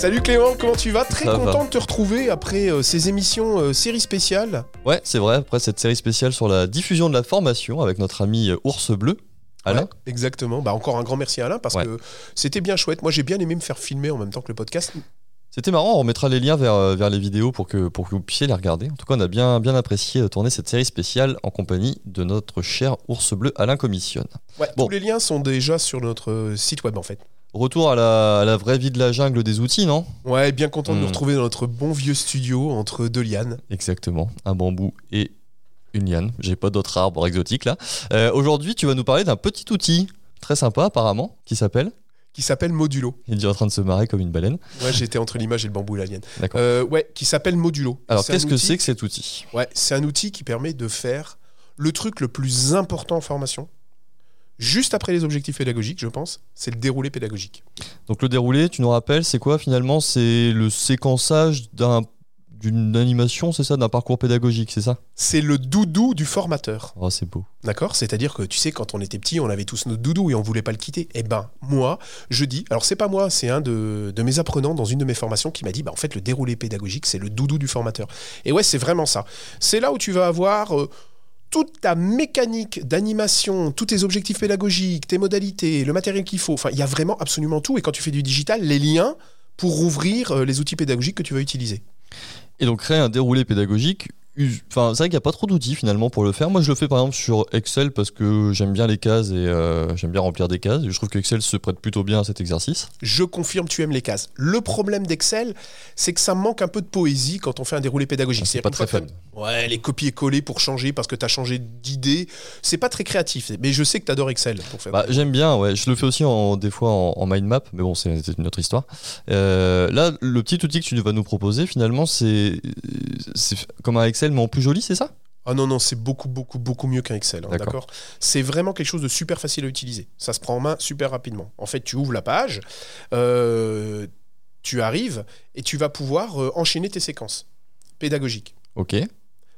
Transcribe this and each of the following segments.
Salut Clément, comment tu vas? Très Ça content va. de te retrouver après euh, ces émissions euh, séries spéciales. Ouais, c'est vrai, après cette série spéciale sur la diffusion de la formation avec notre ami euh, Ours Bleu, Alain. Ouais, exactement. Bah encore un grand merci à Alain parce Ouais. que c'était bien chouette. Moi j'ai bien aimé me faire filmer en même temps que le podcast. C'était marrant, on remettra les liens vers, euh, vers les vidéos pour que, pour que vous puissiez les regarder. En tout cas, on a bien, bien apprécié tourner cette série spéciale en compagnie de notre cher Ours Bleu Alain Commissionne. Ouais, Bon. Tous les liens sont déjà sur notre site web en fait. Retour à la, à la vraie vie de la jungle des outils, non? Ouais, bien content de nous Hmm. retrouver dans notre bon vieux studio entre deux lianes. Exactement, un bambou et une liane. J'ai pas d'autres arbres exotiques là. Euh, Aujourd'hui, tu vas nous parler d'un petit outil très sympa apparemment qui s'appelle. Qui s'appelle Modulo. Il est déjà en train de se marrer comme une baleine. Ouais, j'étais entre l'image et le bambou et la liane. D'accord. Euh, ouais, qui s'appelle Modulo. Alors, qu'est-ce que c'est que cet outil? Ouais, c'est un outil qui permet de faire le truc le plus important en formation. Juste après les objectifs pédagogiques, je pense, c'est le déroulé pédagogique. Donc le déroulé, tu nous rappelles, c'est quoi finalement? C'est le séquençage d'un- d'une animation, c'est ça? D'un parcours pédagogique, c'est ça? C'est le doudou du formateur. Oh, c'est beau. D'accord? C'est-à-dire que tu sais, quand on était petit, on avait tous notre doudou et on voulait pas le quitter. Eh ben, moi, je dis, alors c'est pas moi, c'est un de, de mes apprenants dans une de mes formations qui m'a dit, bah, en fait, le déroulé pédagogique, c'est le doudou du formateur. Et ouais, c'est vraiment ça. C'est là où tu vas avoir euh, toute ta mécanique d'animation, tous tes objectifs pédagogiques, tes modalités, le matériel qu'il faut. Enfin, il y a vraiment absolument tout. Et quand tu fais du digital, les liens pour ouvrir euh, les outils pédagogiques que tu vas utiliser. Et donc créer un déroulé pédagogique. Enfin, c'est vrai qu'il n'y a pas trop d'outils finalement pour le faire. Moi, je le fais par exemple sur Excel parce que j'aime bien les cases et euh, j'aime bien remplir des cases. Et je trouve que Excel se prête plutôt bien à cet exercice. Je confirme, tu aimes les cases. Le problème d'Excel, c'est que ça manque un peu de poésie quand on fait un déroulé pédagogique. Ah, c'est pas très t'as- Ouais, les copier-coller pour changer parce que tu as changé d'idée, c'est pas très créatif. Mais je sais que tu adores Excel pour faire. Bah, j'aime bien, ouais. Je le fais aussi en, des fois en, en mind map, mais bon, c'est une autre histoire. Euh, là, le petit outil que tu vas nous proposer, finalement, c'est comme un Excel, mais en plus joli, c'est ça? Ah non, non, c'est beaucoup, beaucoup, beaucoup mieux qu'un Excel. hein, D'accord. C'est vraiment quelque chose de super facile à utiliser. Ça se prend en main super rapidement. En fait, tu ouvres la page, euh, tu arrives et tu vas pouvoir euh, enchaîner tes séquences pédagogiques. Ok.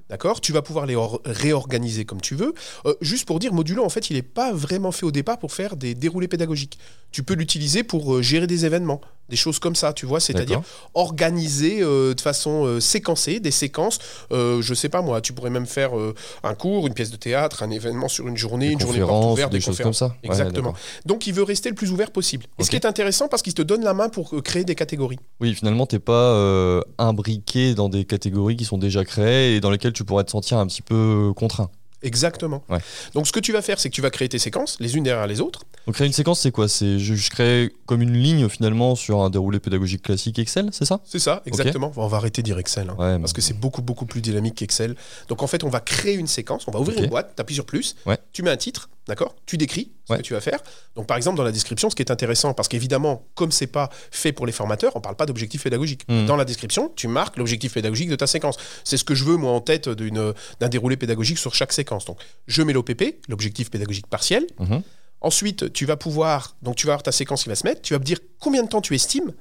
D'accord? Tu vas pouvoir les or- réorganiser comme tu veux. Euh, juste pour dire, Modulo, en fait, il n'est pas vraiment fait au départ pour faire des déroulés pédagogiques. Tu peux l'utiliser pour gérer des événements, des choses comme ça, tu vois, c'est-à-dire organiser euh, de façon euh, séquencée des séquences. Euh, je sais pas moi, tu pourrais même faire euh, un cours, une pièce de théâtre, un événement sur une journée, Des une journée porte ouverte, des, des choses conférences. comme ça. Ouais, Exactement. Donc, il veut rester le plus ouvert possible. Et ce qui est intéressant parce qu'il te donne la main pour créer des catégories. oui, finalement, t'es pas imbriqué dans des catégories qui sont déjà créées et dans lesquelles tu pourrais te sentir un petit peu contraint. Exactement. Ouais. Donc, ce que tu vas faire, c'est que tu vas créer tes séquences, les unes derrière les autres. Donc créer une séquence, c'est quoi? C'est je, je crée comme une ligne finalement sur un déroulé pédagogique classique Excel, c'est ça? C'est ça, exactement. On va arrêter de dire Excel. hein. Ouais, Parce que c'est beaucoup, beaucoup plus dynamique qu'Excel. Donc en fait, on va créer une séquence, on va ouvrir une boîte, tu appuies sur plus, Ouais. tu mets un titre, d'accord? Tu décris ce que tu vas faire. Donc par exemple, dans la description, ce qui est intéressant, parce qu'évidemment, comme c'est pas fait pour les formateurs, on parle pas d'objectif pédagogique. Mhm. Dans la description, tu marques l'objectif pédagogique de ta séquence. C'est ce que je veux, moi, en tête d'un déroulé pédagogique sur chaque séquence. Donc je mets l'OPP, l'objectif pédagogique partiel. Mhm. Ensuite, tu vas pouvoir, donc tu vas avoir ta séquence qui va se mettre, tu vas me dire combien de temps tu estimes.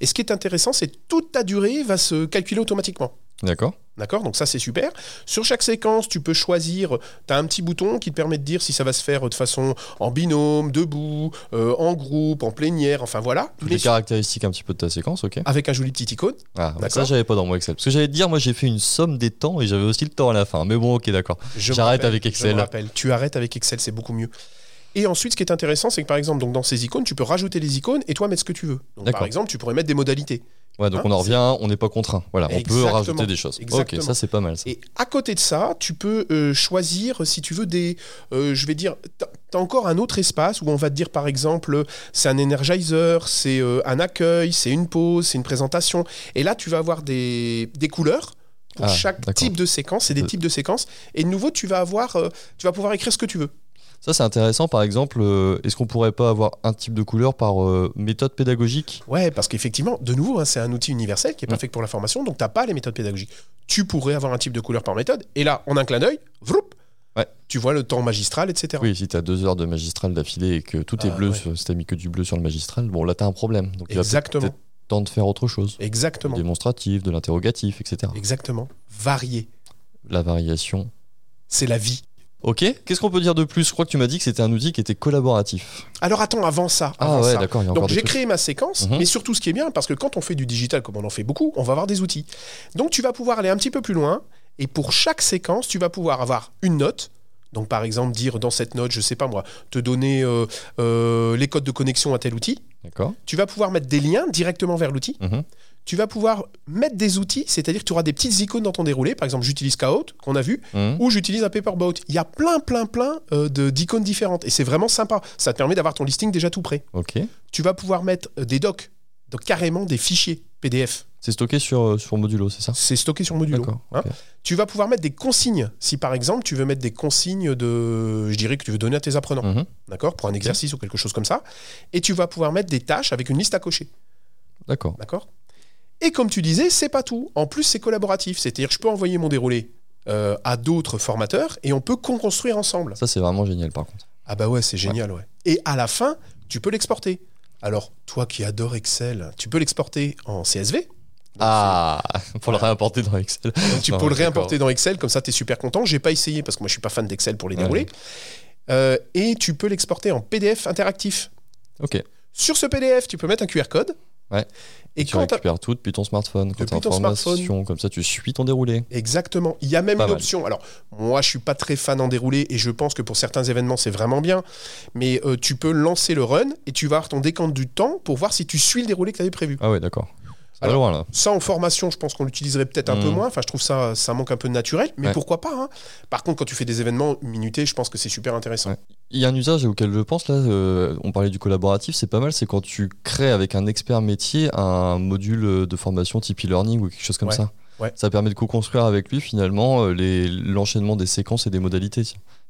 Et ce qui est intéressant, c'est que toute ta durée va se calculer automatiquement. D'accord. D'accord Donc ça, c'est super. Sur chaque séquence, tu peux choisir, tu as un petit bouton qui te permet de dire si ça va se faire de façon en binôme, debout, euh, en groupe, en plénière, enfin voilà. Toutes les caractéristiques un petit peu de ta séquence, ok. avec un joli petit icône. Ah, bah ça j'avais pas dans mon Excel. Parce que j'allais te dire, moi j'ai fait une somme des temps et j'avais aussi le temps à la fin. Mais bon, ok, d'accord. Je J'arrête avec je Excel. rappelle. Tu arrêtes avec Excel, c'est beaucoup mieux. Et ensuite, ce qui est intéressant, c'est que par exemple, donc dans ces icônes, tu peux rajouter des icônes et toi mettre ce que tu veux. Donc, par exemple, tu pourrais mettre des modalités. Ouais, donc Hein, on en revient, on n'est pas contraint. Voilà, on peut rajouter des choses. Exactement. Ok, ça c'est pas mal ça. Et à côté de ça, tu peux euh, choisir, si tu veux, des. euh, je vais dire. Tu as encore un autre espace où on va te dire, par exemple, c'est un energizer, c'est euh, un accueil, c'est une pause, c'est une présentation. Et là, tu vas avoir des, des couleurs. Pour Ah, chaque type de séquence, c'est des types de séquences. Et de nouveau, tu vas avoir, tu vas pouvoir écrire ce que tu veux. Ça c'est intéressant, par exemple, euh, est-ce qu'on pourrait pas avoir un type de couleur par euh, méthode pédagogique? Ouais, parce qu'effectivement, de nouveau, hein, c'est un outil universel qui n'est pas Mm. fait que pour la formation, donc tu n'as pas les méthodes pédagogiques. Tu pourrais avoir un type de couleur par méthode, et là, en un clin d'œil, vroup, Ouais. tu vois le temps magistral, etc. Oui, si t'as deux heures de magistral d'affilée et que tout est Ah, bleu, ouais. sur- si t'as mis que du bleu sur le magistral, bon là t'as un problème. Donc Exactement. temps de faire autre chose. Exactement. Du démonstratif, de l'interrogatif, etc. Exactement. Varier. La variation. C'est la vie. Ok, qu'est-ce qu'on peut dire de plus? Je crois que tu m'as dit que c'était un outil qui était collaboratif. Alors attends, avant ça. Ah avant ouais, ça. d'accord, Donc j'ai créé ma séquence, Mhm. mais surtout ce qui est bien, parce que quand on fait du digital, comme on en fait beaucoup, on va avoir des outils. Donc tu vas pouvoir aller un petit peu plus loin, et pour chaque séquence, tu vas pouvoir avoir une note. Donc par exemple, dire dans cette note, je sais pas moi, te donner euh, euh, les codes de connexion à tel outil. D'accord. Tu vas pouvoir mettre des liens directement vers l'outil. Mhm. Tu vas pouvoir mettre des outils, c'est-à-dire que tu auras des petites icônes dans ton déroulé. Par exemple, j'utilise Kahoot, qu'on a vu, Mhm. ou j'utilise un Paperboat. Il y a plein, plein, plein euh, de- d'icônes différentes. Et c'est vraiment sympa. Ça te permet d'avoir ton listing déjà tout prêt. Tu vas pouvoir mettre euh, des docs, donc carrément des fichiers PDF. C'est stocké sur, euh, sur Modulo, c'est ça C'est stocké sur Modulo. Hein. Tu vas pouvoir mettre des consignes. Si par exemple, tu veux mettre des consignes de. Je dirais que tu veux donner à tes apprenants. Mhm. D'accord Pour un exercice ou quelque chose comme ça. Et tu vas pouvoir mettre des tâches avec une liste à cocher. D'accord. D'accord Et comme tu disais, c'est pas tout. En plus, c'est collaboratif. C'est-à-dire que je peux envoyer mon déroulé euh, à d'autres formateurs et on peut construire ensemble. Ça, c'est vraiment génial par contre. Ah bah ouais, c'est génial, ouais. Et à la fin, tu peux l'exporter. Alors, toi qui adores Excel, tu peux l'exporter en CSV. Ah, pour le réimporter dans Excel. Donc, tu Non, peux le réimporter dans Excel, comme ça tu es super content. J'ai pas essayé parce que moi je suis pas fan d'Excel pour les Ouais. dérouler. Euh, et tu peux l'exporter en PDF interactif. Ok. Sur ce PDF, tu peux mettre un QR code. Ouais. Et tu quand récupères tout depuis ton smartphone. Quand ton smartphone. comme ça, tu suis ton déroulé. Exactement. Il y a même Pas une mal. option. Alors, moi, je suis pas très fan en déroulé et je pense que pour certains événements, c'est vraiment bien. Mais euh, tu peux lancer le run et tu vas avoir ton décompte du temps pour voir si tu suis le déroulé que tu avais prévu. Ah ouais, d'accord. Ça Alors, en formation, je pense qu'on l'utiliserait peut-être un peu moins. Enfin, je trouve ça, ça manque un peu de naturel. Mais Ouais. pourquoi pas hein. Par contre, quand tu fais des événements minutés, je pense que c'est super intéressant. Ouais. Il y a un usage auquel je pense là, euh, on parlait du collaboratif, c'est pas mal, c'est quand tu crées avec un expert métier un module de formation type e-learning ou quelque chose comme Ouais. ça. Ça permet de co-construire avec lui finalement euh, l'enchaînement des séquences et des modalités.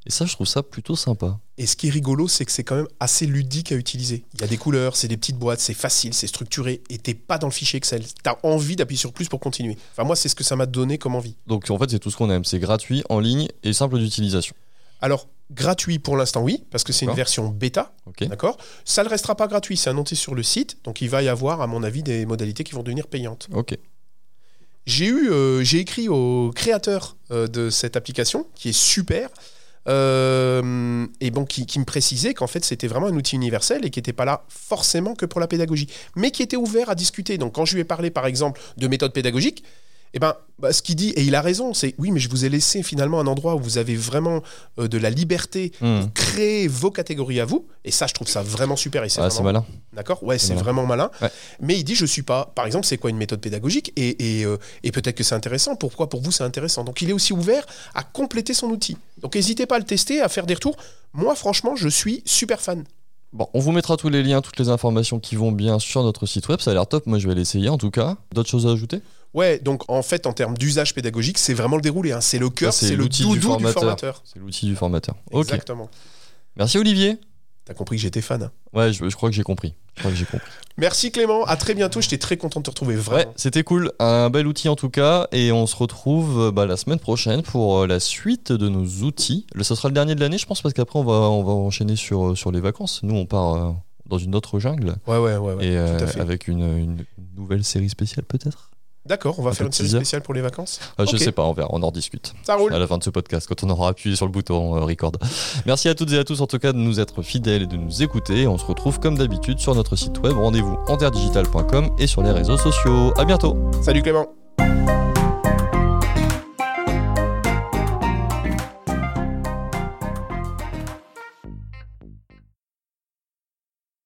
Et ça, je trouve ça plutôt sympa. Et ce qui est rigolo, c'est que c'est quand même assez ludique à utiliser. Il y a des couleurs, c'est des petites boîtes, c'est facile, c'est structuré, et t'es pas dans le fichier Excel. T'as envie d'appuyer sur plus pour continuer. Enfin, moi, c'est ce que ça m'a donné comme envie. Donc en fait, c'est tout ce qu'on aime. C'est gratuit, en ligne et simple d'utilisation. Alors, gratuit pour l'instant, oui, parce que c'est une version bêta, d'accord Ça ne restera pas gratuit, c'est annoncé sur le site, donc il va y avoir, à mon avis, des modalités qui vont devenir payantes. Ok. J'ai eu, euh, j'ai écrit au créateur euh, de cette application, qui est super, euh, et bon, qui, qui me précisait qu'en fait c'était vraiment un outil universel et qui n'était pas là forcément que pour la pédagogie, mais qui était ouvert à discuter. Donc quand je lui ai parlé par exemple de méthode pédagogique, eh ben, bah, ce qu'il dit, et il a raison, c'est oui, mais je vous ai laissé finalement un endroit où vous avez vraiment euh, de la liberté pour créer vos catégories à vous, et ça je trouve ça vraiment super. Et c'est Ah, malin. D'accord? Ouais, C'est vraiment malin. Ouais. Mais il dit, je suis pas. Par exemple, c'est quoi une méthode pédagogique? Et, et, euh, et peut-être que c'est intéressant. Pourquoi pour vous c'est intéressant? Donc il est aussi ouvert à compléter son outil. Donc n'hésitez pas à le tester, à faire des retours. Moi, franchement, je suis super fan. Bon, on vous mettra tous les liens, toutes les informations qui vont bien sur notre site web. Ça a l'air top. Moi, je vais l'essayer en tout cas. D'autres choses à ajouter? Ouais, donc en fait, en termes d'usage pédagogique, c'est vraiment le déroulé. hein. C'est le cœur, c'est le l'outil doudou du du formateur. C'est l'outil du formateur. Exactement. Merci Olivier. T'as compris que j'étais fan. Ouais, je, je crois que j'ai compris. Merci Clément. À très bientôt. J'étais très content de te retrouver. Ouais, Vraiment. c'était cool. Un bel outil en tout cas. Et on se retrouve euh, bah, la semaine prochaine pour euh, la suite de nos outils. Le- Ce sera le dernier de l'année, je pense, parce qu'après, on va, on va enchaîner sur, euh, sur les vacances. Nous, on part euh, dans une autre jungle. Ouais, ouais, ouais. ouais, et euh, tout à fait. avec une, une nouvelle série spéciale, peut-être? D'accord, on va un faire une série spéciale pour les vacances? Ah, Je sais pas, on verra, on en rediscute. Ça roule. à la fin de ce podcast quand on aura appuyé sur le bouton euh, record. Merci à toutes et à tous en tout cas de nous être fidèles et de nous écouter. On se retrouve comme d'habitude sur notre site web rendez-vous enterdigital.com et sur les réseaux sociaux. À bientôt. Salut Clément.